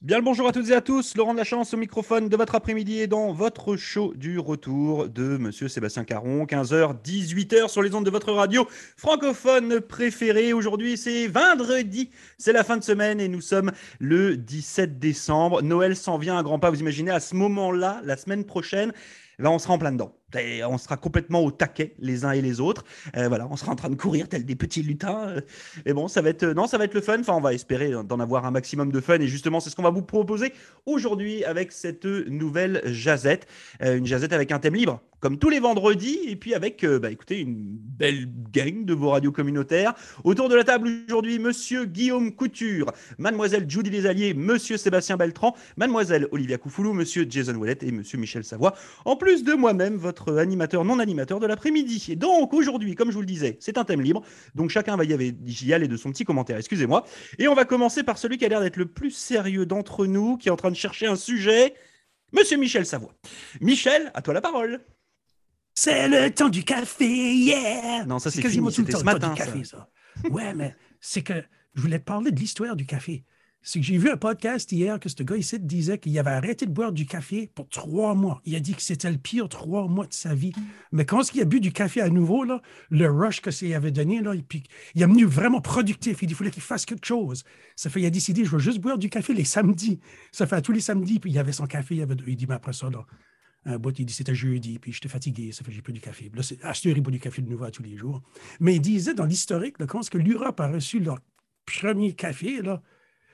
Bien le bonjour à toutes et à tous, Laurent de la Chance au microphone de votre après-midi et dans votre show du retour de Monsieur Sébastien Caron, 15h, 18h sur les ondes de votre radio francophone préférée. Aujourd'hui c'est vendredi, c'est la fin de semaine et nous sommes le 17 décembre. Noël s'en vient à grands pas, vous imaginez, à ce moment-là, la semaine prochaine, là on sera en plein dedans on sera complètement au taquet les uns et les autres. Euh, voilà, on sera en train de courir tel des petits lutins. Euh. et bon, ça va être non, ça va être le fun. Enfin, on va espérer d'en avoir un maximum de fun. Et justement, c'est ce qu'on va vous proposer aujourd'hui avec cette nouvelle jazette, euh, une jazette avec un thème libre comme tous les vendredis, et puis avec, euh, bah, écoutez, une belle gang de vos radios communautaires. Autour de la table aujourd'hui, Monsieur Guillaume Couture, Mademoiselle Judy Desalliés, Monsieur Sébastien Beltran, Mademoiselle Olivia Coufoulou, Monsieur Jason Ouellet et Monsieur Michel Savoie, en plus de moi-même, votre animateur non animateur de l'après-midi. Et donc aujourd'hui, comme je vous le disais, c'est un thème libre, donc chacun va y aller de son petit commentaire, excusez-moi. Et on va commencer par celui qui a l'air d'être le plus sérieux d'entre nous, qui est en train de chercher un sujet. Monsieur Michel Savoie. Michel, à toi la parole. C'est le temps du café, yeah! Non, ça c'est quasiment tout le temps, ce matin, du café, ça. ouais, mais c'est que je voulais te parler de l'histoire du café. C'est que j'ai vu un podcast hier que ce gars ici disait qu'il avait arrêté de boire du café pour trois mois. Il a dit que c'était le pire trois mois de sa vie. Mais quand il a bu du café à nouveau, là, le rush que ça avait donné, là, puis, il est venu vraiment productif. Il fallait qu'il fasse quelque chose. Ça fait, il a décidé, je vais juste boire du café les samedis. Ça fait à tous les samedis, puis il avait son café. Il, avait, il dit, mais après ça, là, un bout, il dit c'était jeudi, puis j'étais fatigué, ça fait j'ai plus du café. là, à il boit du café de nouveau à tous les jours. Mais il disait dans l'historique, quand que l'Europe a reçu leur premier café, là,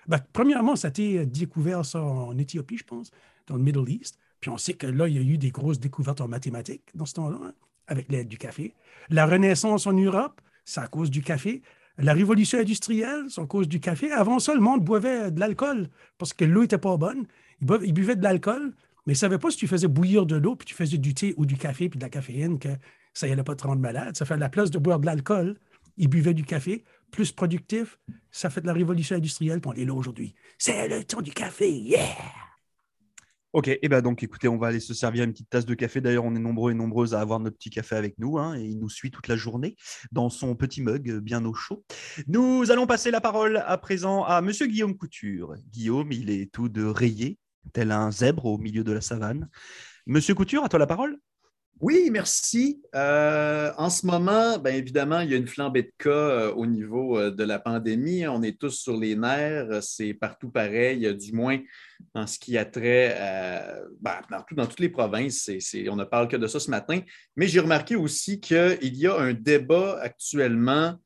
ben, premièrement, ça a été découvert ça en Éthiopie, je pense, dans le Middle East. Puis on sait que là, il y a eu des grosses découvertes en mathématiques dans ce temps-là, hein, avec l'aide du café. La Renaissance en Europe, c'est à cause du café. La révolution industrielle, c'est à cause du café. Avant ça, le monde boivait de l'alcool parce que l'eau n'était pas bonne. Ils, buvaient de l'alcool, mais ne savait pas si tu faisais bouillir de l'eau, puis tu faisais du thé ou du café, puis de la caféine, que ça n'allait pas te rendre malade. Ça fait la place de boire de l'alcool, ils buvaient du café, plus productif, ça fait de la révolution industrielle, puis on est là aujourd'hui. C'est le temps du café, yeah! Ok, et eh ben donc écoutez, on va aller se servir une petite tasse de café. D'ailleurs, on est nombreux et nombreuses à avoir notre petit café avec nous, hein, et il nous suit toute la journée dans son petit mug bien au chaud. Nous allons passer la parole à présent à Monsieur Guillaume Couture. Guillaume, il est tout de rayé, tel un zèbre au milieu de la savane. Monsieur Couture, à toi la parole. Oui, merci. Euh, en ce moment, bien évidemment, il y a une flambée de cas euh, au niveau euh, de la pandémie. On est tous sur les nerfs. C'est partout pareil, du moins en ce qui a trait ben, dans toutes les provinces. on ne parle que de ça ce matin. Mais j'ai remarqué aussi qu'il y a un débat actuellement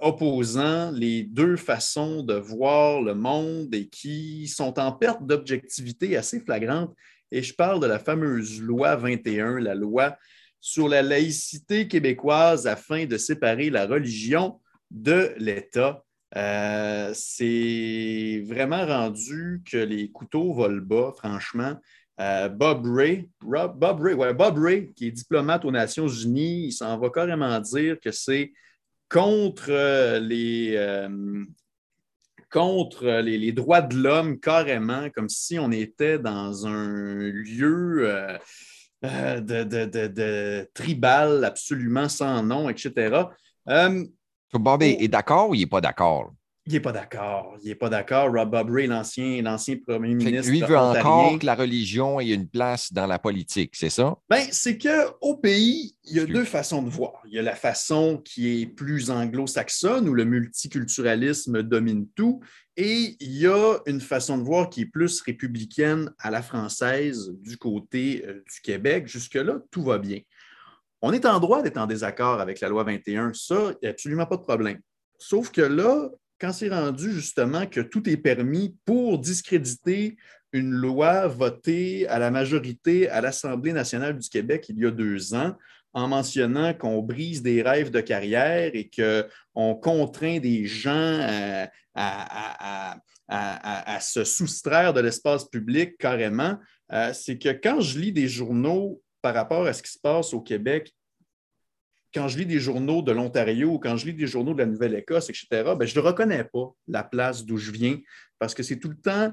opposant les deux façons de voir le monde et qui sont en perte d'objectivité assez flagrante. Et je parle de la fameuse loi 21, la loi sur la laïcité québécoise afin de séparer la religion de l'État. Euh, c'est vraiment rendu que les couteaux volent bas, franchement. Euh, Bob Ray, Bob Ray, Bob Ray, qui est diplomate aux Nations Unies, il s'en va carrément dire que c'est contre les, euh, contre les, droits de l'homme carrément, comme si on était dans un lieu euh, euh, de, tribal absolument sans nom, etc. Euh, Bob est d'accord ou il n'est pas d'accord? Il n'est pas d'accord. Il n'est pas d'accord. Rob Bob Ray, l'ancien, premier ministre. Lui veut encore que la religion ait une place dans la politique, c'est ça? Bien, c'est qu'au pays, il y a deux façons de voir. Il y a la façon qui est plus anglo-saxonne, où le multiculturalisme domine tout, et il y a une façon de voir qui est plus républicaine à la française du côté euh, du Québec. Jusque-là, tout va bien. On est en droit d'être en désaccord avec la loi 21. Ça, il n'y a absolument pas de problème. Sauf que là, quand c'est rendu justement que tout est permis pour discréditer une loi votée à la majorité à l'Assemblée nationale du Québec il y a deux ans, en mentionnant qu'on brise des rêves de carrière et qu'on contraint des gens à, se soustraire de l'espace public carrément, euh, c'est que quand je lis des journaux par rapport à ce qui se passe au Québec quand je lis des journaux de l'Ontario, quand je lis des journaux de la Nouvelle-Écosse, etc., ben, je ne reconnais pas la place d'où je viens parce que c'est tout le temps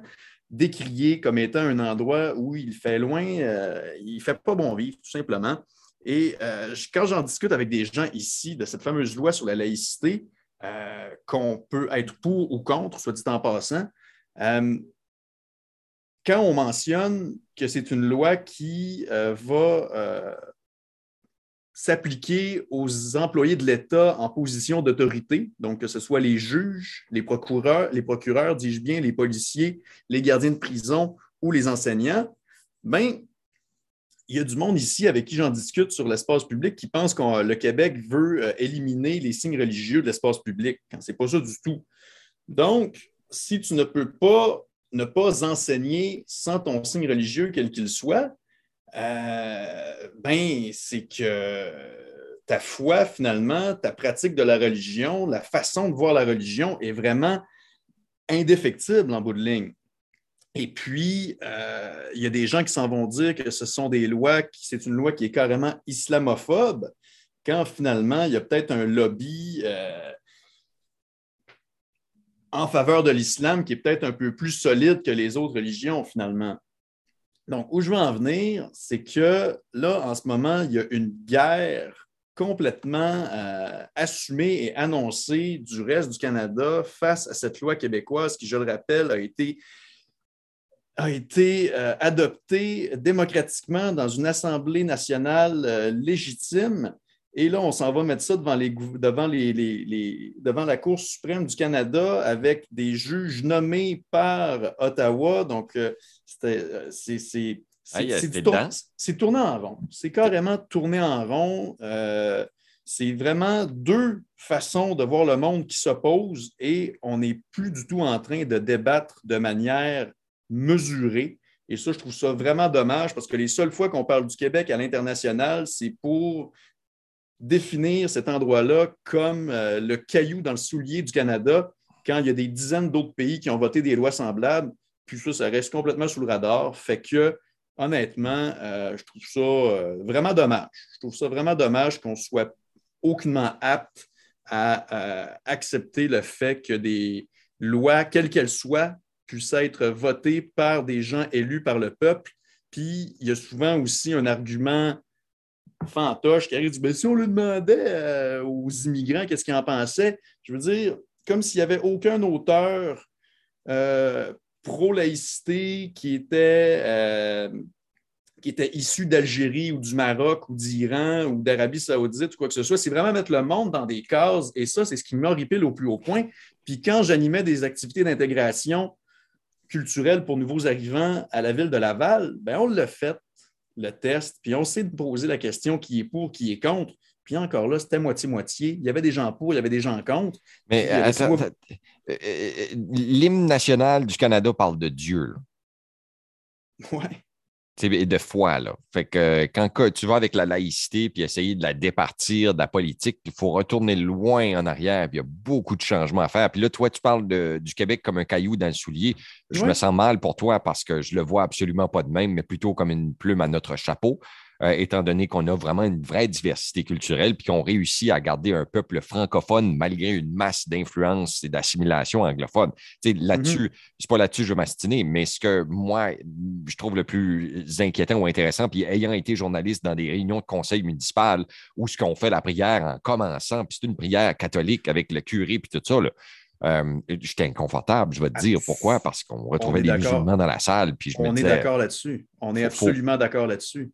décrié comme étant un endroit où il fait loin, euh, il ne fait pas bon vivre, tout simplement. Et euh, quand j'en discute avec des gens ici de cette fameuse loi sur la laïcité, euh, qu'on peut être pour ou contre, soit dit en passant, quand on mentionne que c'est une loi qui va s'appliquer aux employés de l'État en position d'autorité, donc que ce soit les juges, les procureurs, les procureurs, dis-je bien, les policiers, les gardiens de prison ou les enseignants, ben, il y a du monde ici avec qui j'en discute sur l'espace public qui pense que le Québec veut euh, éliminer les signes religieux de l'espace public, quand ce n'est pas ça du tout. Donc, si tu ne peux pas ne pas enseigner sans ton signe religieux, quel qu'il soit, euh, ben, c'est que ta foi, finalement, ta pratique de la religion, la façon de voir la religion est vraiment indéfectible en bout de ligne. Et puis, euh, il y a des gens qui s'en vont dire que ce sont des lois, c'est une loi qui est carrément islamophobe, quand finalement, il y a peut-être un lobby euh, en faveur de l'islam qui est peut-être un peu plus solide que les autres religions, finalement. Donc, où je veux en venir, c'est que là, en ce moment, il y a une guerre complètement euh, assumée et annoncée du reste du Canada face à cette loi québécoise qui, je le rappelle, a été a euh, démocratiquement dans une Assemblée nationale euh, légitime. Et là, on s'en va mettre ça devant, les, devant, les, devant la Cour suprême du Canada avec des juges nommés par Ottawa. Donc, euh, c'est c'est tourné en rond. C'est carrément tourné en rond. c'est vraiment deux façons de voir le monde qui s'opposent et on n'est plus du tout en train de débattre de manière mesuré. Et ça, je trouve ça vraiment dommage parce que les seules fois qu'on parle du Québec à l'international, c'est pour définir cet endroit-là comme euh, le caillou dans le soulier du Canada quand il y a des dizaines d'autres pays qui ont voté des lois semblables. Puis ça, ça reste complètement sous le radar. Fait que, honnêtement, euh, je trouve ça euh, vraiment dommage. Je trouve ça vraiment dommage qu'on soit aucunement apte à accepter le fait que des lois, quelles qu'elles soient, puisse être voté par des gens élus par le peuple. Puis il y a souvent aussi un argument fantoche qui arrive du ben, si on lui demandait euh, aux immigrants qu'est-ce qu'ils en pensaient, je veux dire, comme s'il n'y avait aucun auteur euh, pro-laïcité qui était, euh, était issu d'Algérie ou du Maroc ou d'Iran ou d'Arabie Saoudite ou quoi que ce soit. C'est vraiment mettre le monde dans des cases et ça, c'est ce qui m'horripile au plus haut point. Puis quand j'animais des activités d'intégration culturel pour nouveaux arrivants à la ville de Laval, ben on l'a fait, le test, puis on s'est posé la question qui est pour, qui est contre. Puis encore là, c'était moitié-moitié. Il y avait des gens pour, il y avait des gens contre. Mais attends, euh, euh, l'hymne national du Canada parle de Dieu. Oui de foi. Là. Fait que quand tu vas avec la laïcité puis essayer de la départir de la politique, il faut retourner loin en arrière. Puis il y a beaucoup de changements à faire. Puis là, toi, tu parles du Québec comme un caillou dans le soulier. Je me sens mal pour toi parce que je le vois absolument pas de même, mais plutôt comme une plume à notre chapeau. Euh, étant donné qu'on a vraiment une vraie diversité culturelle, puis qu'on réussit à garder un peuple francophone malgré une masse d'influence et d'assimilation anglophone. Là-dessus, mm-hmm. c'est pas là-dessus que je veux m'astiner, mais ce que moi, je trouve le plus inquiétant ou intéressant, puis ayant été journaliste dans des réunions de conseil municipal où ce qu'on fait la prière en commençant, puis c'est une prière catholique avec le curé, puis tout ça, là, euh, j'étais inconfortable, je vais te dire pourquoi, parce qu'on retrouvait des musulmans dans la salle. Puis je on est d'accord là-dessus. On est absolument d'accord là-dessus.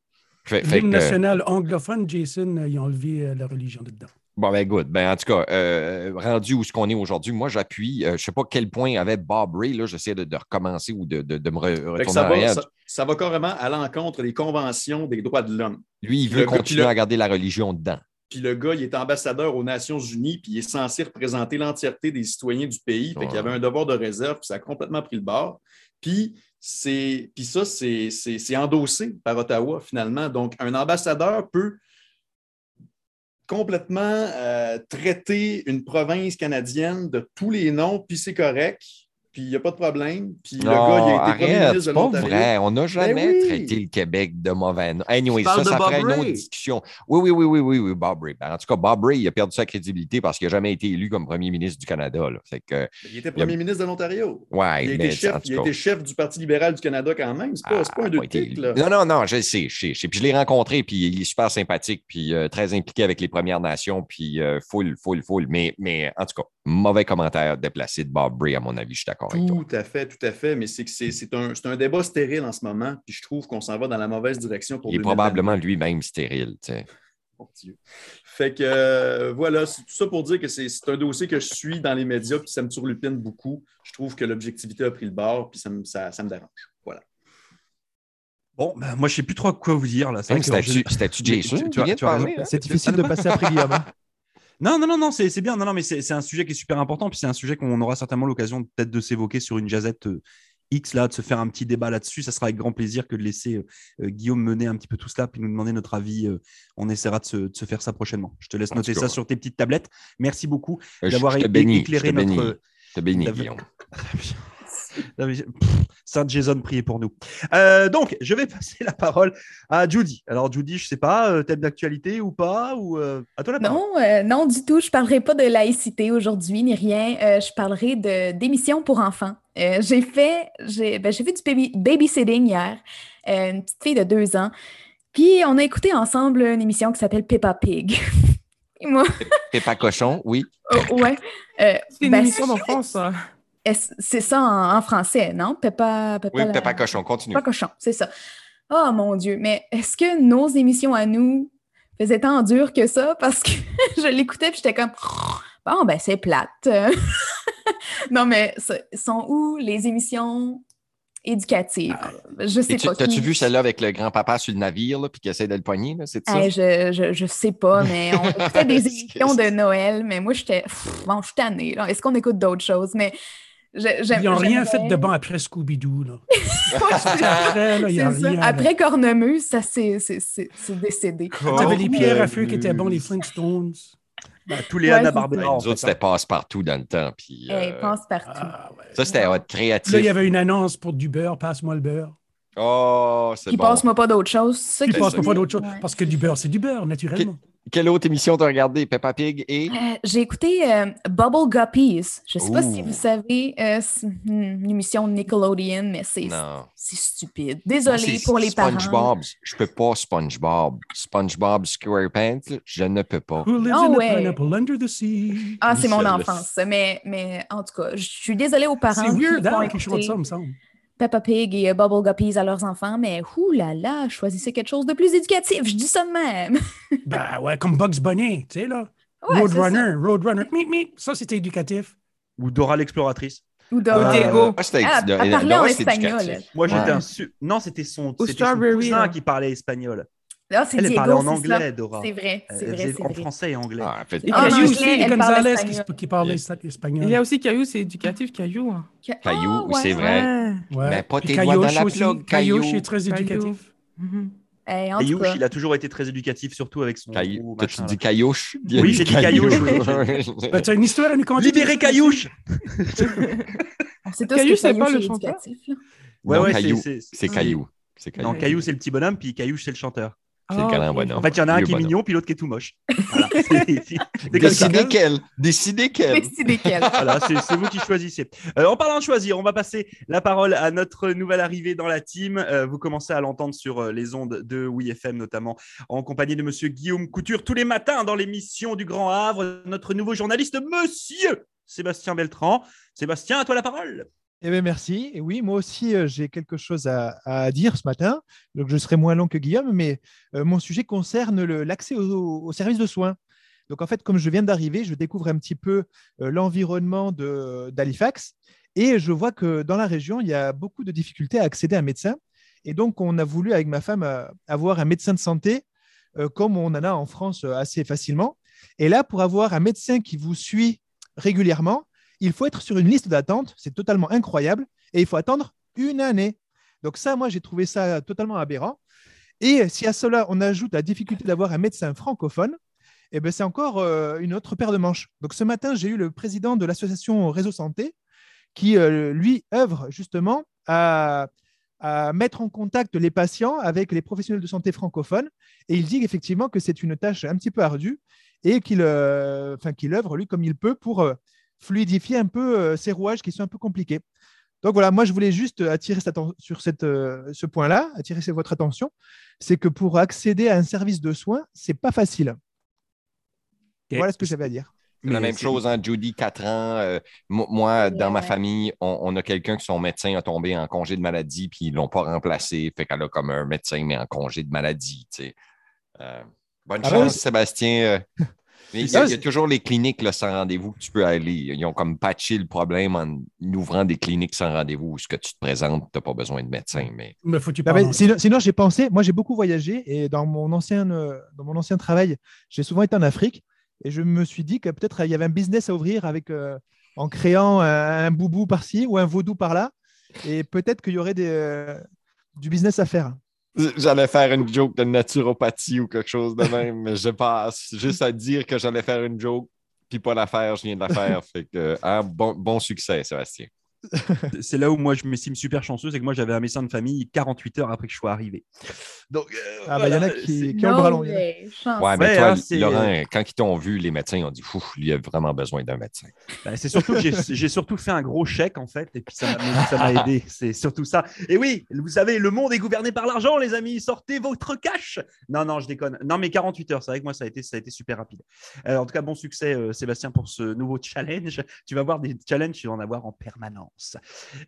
L'hymne national anglophone, Jason, euh, ils ont enlevé euh, la religion dedans. Bon, ben, good. Ben, en tout cas, euh, rendu où ce qu'on est aujourd'hui, moi, j'appuie. je ne sais pas quel point avait Bob Ray. Là, j'essaie de, recommencer ou de, de, me retourner ça va, ça, va carrément à l'encontre des conventions des droits de l'homme. Lui, il veut continuer à garder la religion dedans. Puis le gars, il est ambassadeur aux Nations Unies, puis il est censé représenter l'entièreté des citoyens du pays. Fait qu'il avait un devoir de réserve, puis ça a complètement pris le bord. Puis puis ça, c'est endossé par Ottawa finalement. Donc, un ambassadeur peut complètement euh, traiter une province canadienne de tous les noms, puis c'est correct puis il n'y a pas de problème. Puis le gars, il a été premier ministre de pas vrai. On n'a ben jamais traité le Québec de mauvais nom. Anyway, ça, ça ferait une autre discussion. Oui, oui, oui, oui, oui, oui, Bob Ray. Ben, en tout cas, Bob Ray, il a perdu sa crédibilité parce qu'il n'a jamais été élu comme premier ministre du Canada. Là. que, il était premier ministre de l'Ontario. Ouais, il a, été chef, il a été chef du Parti libéral du Canada quand même. C'est pas, pas un deux tics, là. Non, non, non, je sais, je sais. Puis je l'ai rencontré, puis il est super sympathique, puis euh, très impliqué avec les Premières Nations, puis euh, full, full, full. Mais, mais en tout cas, mauvais commentaire déplacé de Bob Bray, à mon avis, je suis d'accord. D'accord avec toi. Tout à fait, tout à fait. Mais c'est que c'est c'est un, c'est un débat stérile en ce moment. Puis je trouve qu'on s'en va dans la mauvaise direction pour Il est 2022. probablement lui-même stérile. tu sais. Mon Dieu. Fait que euh, voilà, c'est tout ça pour dire que c'est c'est un dossier que je suis dans les médias, puis ça me turlupine beaucoup. Je trouve que l'objectivité a pris le bord, puis ça me, ça, ça me dérange. Voilà. Bon, bah, moi, je sais plus trop quoi vous dire là. C'était-tu Mais Jason hein? C'est difficile de passer après Guillaume. hein. Non, non, non, non, c'est c'est bien. Non, non, mais c'est un sujet qui est super important. Puis c'est un sujet qu'on aura certainement l'occasion peut-être de s'évoquer sur une jazette euh, X, là, de se faire un petit débat là-dessus. Ça sera avec grand plaisir que de laisser euh, Guillaume mener un petit peu tout cela, puis nous demander notre avis. euh, on essaiera de se, de se faire ça prochainement. Je te laisse En noter ça sur tes petites tablettes. Merci beaucoup d'avoir éclairé bénis. notre. Je te bénis, Guillaume. Non, mais- pff, Sainte Jason, priez pour nous. Euh, donc, je vais passer la parole à Judy. Alors, Judy, je sais pas, euh, thème d'actualité ou pas ou euh, À toi la parole. Non, euh, non du tout. Je ne parlerai pas de laïcité aujourd'hui ni rien. Euh, je parlerai de d'émissions pour enfants. Euh, j'ai fait, j'ai ben, j'ai fait du baby, babysitting hier, euh, une petite fille de deux ans. Puis on a écouté ensemble une émission qui s'appelle Peppa Pig. Et moi, Péppa Cochon, oui. oh, ouais. euh, C'est une ben, émission d'enfance, ça. C'est ça en, en français, non? Peppa, Peppa, Oui, la- Péppa Cochon, continue. Peppa Cochon, c'est ça. Oh mon Dieu, mais est-ce que nos émissions à nous faisaient tant dur que ça? Parce que je l'écoutais et j'étais comme, bon, ben c'est plate. non, mais sont où les émissions éducatives? Je sais tu- pas. T'as-tu vu celle-là avec le grand-papa sur le navire, là, puis qui essaie de le poigner, c'est ça? Hey, je, je, je sais pas, mais on écoutait des émissions de Noël, mais moi, j'étais. Bon, je suis tannée. Est-ce qu'on écoute d'autres choses? Mais Ils n'ont rien fait de bon après Scooby-Doo. là. Ouais, Après, là, il y a c'est ça. rien. là. Après Cornemuse, ça c'est c'est- c'est- c'est décédé. T'avais les pierres à feu qui étaient Cornemuse. bons, les Flintstones. Bah, tous les Ouais, Anna Barbera. Nous autres, c'était passe-partout dans le temps. Puis, Hey, euh, pense partout. Ah, ouais. ça, c'était hot, créatif. Là, il y avait une annonce pour du beurre, passe-moi le beurre. Oh, c'est Puis bon. passe-moi pas d'autre chose. qui- passe-moi pas d'autre chose. Ouais. Parce que du beurre, c'est du beurre, naturellement. Quelle autre émission t'as regardé? Peppa Pig et... Euh, J'ai écouté euh, Bubble Guppies. Je sais pas si vous savez, euh, c'est une émission Nickelodeon, mais c'est Non. c'est stupide. Désolée c'est pour les parents. SpongeBob. Je peux pas SpongeBob. SpongeBob SquarePants, je ne peux pas. Who lives Ah in ouais. a pineapple under the sea? Ah, c'est mon enfance. ça. Mais, mais en tout cas, je suis désolée aux C'est parents qui weird hein, ça, me semble. Peppa Pig et euh, Bubble Guppies à leurs enfants, mais oulala, là là, choisissez quelque chose de plus éducatif. Je dis ça de même. Ben ouais, comme Bugs Bunny, tu sais, là. Ouais. Roadrunner, Roadrunner, mip, mip. Ça, c'était éducatif. Ou Dora l'exploratrice. Ou de- Euh, Diego. Ah, Ah, elle Dora, parlait en espagnol, éducatif. Moi, j'étais Ouais. un su- Non, c'était son, son Strawberry, cousin là. qui parlait espagnol. Ah, c'est Elle, Diego, parlait en c'est anglais, ça. Dora. C'est vrai, c'est vrai, c'est en vrai. français et anglais. Ah, en fait, Et Ah, Caillou aussi, Gonzalez qui, qui parlait Yeah. espagnol. Il y a aussi Caillou, c'est éducatif, Caillou. hein. Caillou, Ah, ouais. c'est vrai. Mais pas tes doigts Caillouche dans la aussi. plug, Caillouche Caillou. est très Caillou. éducatif. Eh, Et tout Youch, cas, il a toujours été très éducatif, surtout avec son. Caillou. T'as-tu machin, dit là. Caillouche? Oui, j'ai dit Caillouche. Ben, tu as une histoire à nous conter? Libérez Caillouche tous Caillou, c'est pas Caillou, le c'est chanteur? Ouais, Non, ouais, Caillou. c'est- C'est Caillou. C'est Caillou. Non, Caillou, c'est le petit bonhomme, puis Caillouche, c'est le chanteur. C'est le Ah, galant ok. bonhomme. En fait, il y en a un qui est bonhomme. mignon, puis l'autre qui est tout moche. Voilà. Décidez quel. Décidez quel. Décidez quel. Voilà, c'est c'est vous qui choisissez. Euh, en parlant de choisir, on va passer la parole à notre nouvelle arrivée dans la team. Euh, vous commencez à l'entendre sur euh, les ondes de WeFM, notamment en compagnie de Monsieur Guillaume Couture tous les matins dans l'émission du Grand Havre. Notre nouveau journaliste, Monsieur Sébastien Beltran. Sébastien, à toi la parole. Eh bien, merci. Et oui, moi aussi, euh, j'ai quelque chose à, dire ce matin. Donc, je serai moins long que Guillaume, mais euh, mon sujet concerne l'accès aux, services de soins. Donc, en fait, comme je viens d'arriver, je découvre un petit peu euh, l'environnement d'Halifax et je vois que dans la région, il y a beaucoup de difficultés à accéder à un médecin. Et donc, on a voulu, avec ma femme, avoir un médecin de santé comme on en a en France assez facilement. Et là, pour avoir un médecin qui vous suit régulièrement, il faut être sur une liste d'attente. C'est totalement incroyable. Et il faut attendre une année. Donc ça, moi, j'ai trouvé ça totalement aberrant. Et si à cela, on ajoute la difficulté d'avoir un médecin francophone, eh ben, c'est encore euh, une autre paire de manches. Donc ce matin, j'ai eu le président de l'association Réseau Santé qui, euh, lui, œuvre justement à, mettre en contact les patients avec les professionnels de santé francophones. Et il dit effectivement que c'est une tâche un petit peu ardue et qu'il euh, œuvre, lui, comme il peut pour euh, fluidifier un peu euh, ces rouages qui sont un peu compliqués. Donc voilà, moi je voulais juste attirer cette sur cette, euh, ce point-là, attirer votre attention, c'est que pour accéder à un service de soins, c'est pas facile. Voilà ce que j'avais à dire. La même chose, hein, Judy, 4 ans. euh, mo- moi, Ouais, dans ma ouais. famille, on, on a quelqu'un que son médecin a tombé en congé de maladie, puis ils ne l'ont pas remplacé. Fait qu'elle a comme un médecin, mais en congé de maladie. tu sais. Euh, bonne Ah chance, Sébastien. euh. Mais il y, a, ça, il y a toujours les cliniques là, sans rendez-vous que tu peux aller. Ils ont comme patché le problème en ouvrant des cliniques sans rendez-vous où ce que tu te présentes, tu n'as pas besoin de médecin. Mais Mais faut-tu Ah ben, sinon, sinon, j'ai pensé, moi j'ai beaucoup voyagé et dans mon ancien, euh, dans mon ancien travail, j'ai souvent été en Afrique et je me suis dit que peut-être il y avait un business à ouvrir avec, euh, en créant un, un boubou par-ci ou un vaudou par-là et peut-être qu'il y aurait des, euh, du business à faire. J'allais faire une joke de naturopathie ou quelque chose de même, mais je passe. Juste à dire que j'allais faire une joke, puis pas la faire, je viens de la faire. Fait que, hein, bon, bon succès, Sébastien. C'est là où moi je m'estime super chanceux, c'est que moi j'avais un médecin de famille 48 heures après que je sois arrivé. Donc, euh, Ah, ben, il y en a qui, qui ont le bras long. il y en a. way. Chance. Ouais, mais Ouais, toi, hein, Laurent, quand ils t'ont vu, les médecins ont dit, Ouf, lui, il a vraiment besoin d'un médecin. Bah, c'est surtout que j'ai- surtout fait un gros chèque en fait, et puis ça m'a ça m'a aidé. C'est surtout ça. Et oui, vous savez, le monde est gouverné par l'argent, les amis. Sortez votre cash. Non, non, je déconne. Non, mais 48 heures, c'est vrai que moi ça a été, ça a été super rapide. Euh, en tout cas, bon succès, euh, Sébastien, pour ce nouveau challenge. Tu vas voir des challenges, tu vas en avoir en permanence.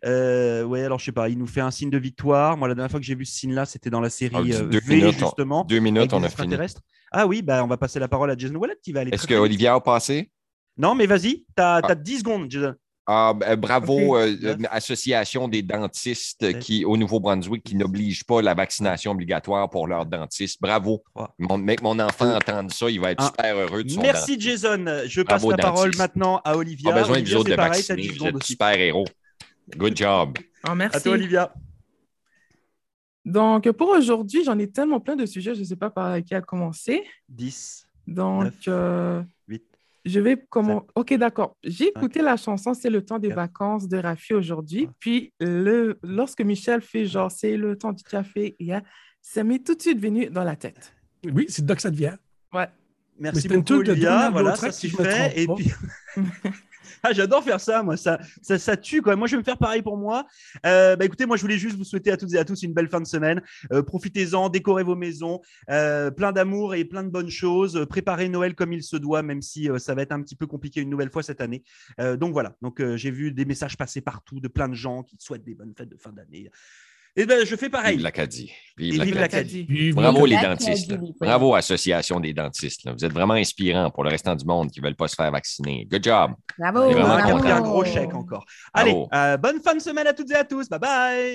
Euh, ouais, alors je sais pas, il nous fait un signe de victoire. Moi, la dernière fois que j'ai vu ce signe-là, c'était dans la série Ah, euh, deux V, minutes, justement. Deux minutes, avec on des a fini. extraterrestres. Ah oui, bah, on va passer la parole à Jason Wallet qui va aller. Est-ce que. Olivier a passé? Non, mais vas-y, t'as Ah. as 10 secondes, Jason. Ah, ben, bravo, euh, Neuf. une association des dentistes qui, au Nouveau-Brunswick qui n'oblige pas la vaccination obligatoire pour leurs dentistes. Bravo. Trois. Mon, mec, mon enfant entende ça, il va être super heureux de son Merci dentiste. Jason. Je passe Bravo, la parole maintenant à Olivia. Pas besoin de Olivia, vous autres c'est de pareil, vacciner. 10 Vous secondes êtes aussi. super héros. Good job. Oh, merci. À toi, Olivia. Donc, pour aujourd'hui, j'en ai tellement plein de sujets, je ne sais pas par qui a commencé. 10, Donc, Neuf. euh, 8. Je vais comment Ok, d'accord. J'ai écouté la chanson C'est le temps des vacances de Rafi aujourd'hui. Ouais. Puis, le, lorsque Michel fait genre C'est le temps du café, il y a- ça m'est tout de suite venu dans la tête. Oui, c'est de là que ça devient. Ouais. Merci beaucoup. Donald Voilà, ça me fait. Et puis... Ah, j'adore faire ça, moi. Ça, ça, tue, quoi. Moi, je vais me faire pareil pour moi. Euh, bah, écoutez, moi, je voulais juste vous souhaiter à toutes et à tous une belle fin de semaine. Euh, Profitez-en, décorez vos maisons, euh, plein d'amour et plein de bonnes choses. Préparez Noël comme il se doit, même si ça va être un petit peu compliqué une nouvelle fois cette année. Donc voilà. Donc j'ai vu des messages passer partout de plein de gens qui souhaitent des bonnes fêtes de fin d'année. Et ben, je fais pareil. Vive l'Acadie. Vive l'Acadie. Bravo les dentistes. là. Bravo Association des dentistes. là. Vous êtes vraiment inspirants pour le restant du monde qui ne veulent pas se faire vacciner. Good job. Bravo. Vraiment pris un gros chèque encore. Allez, Bravo. euh, bonne fin de semaine à toutes et à tous. Bye bye.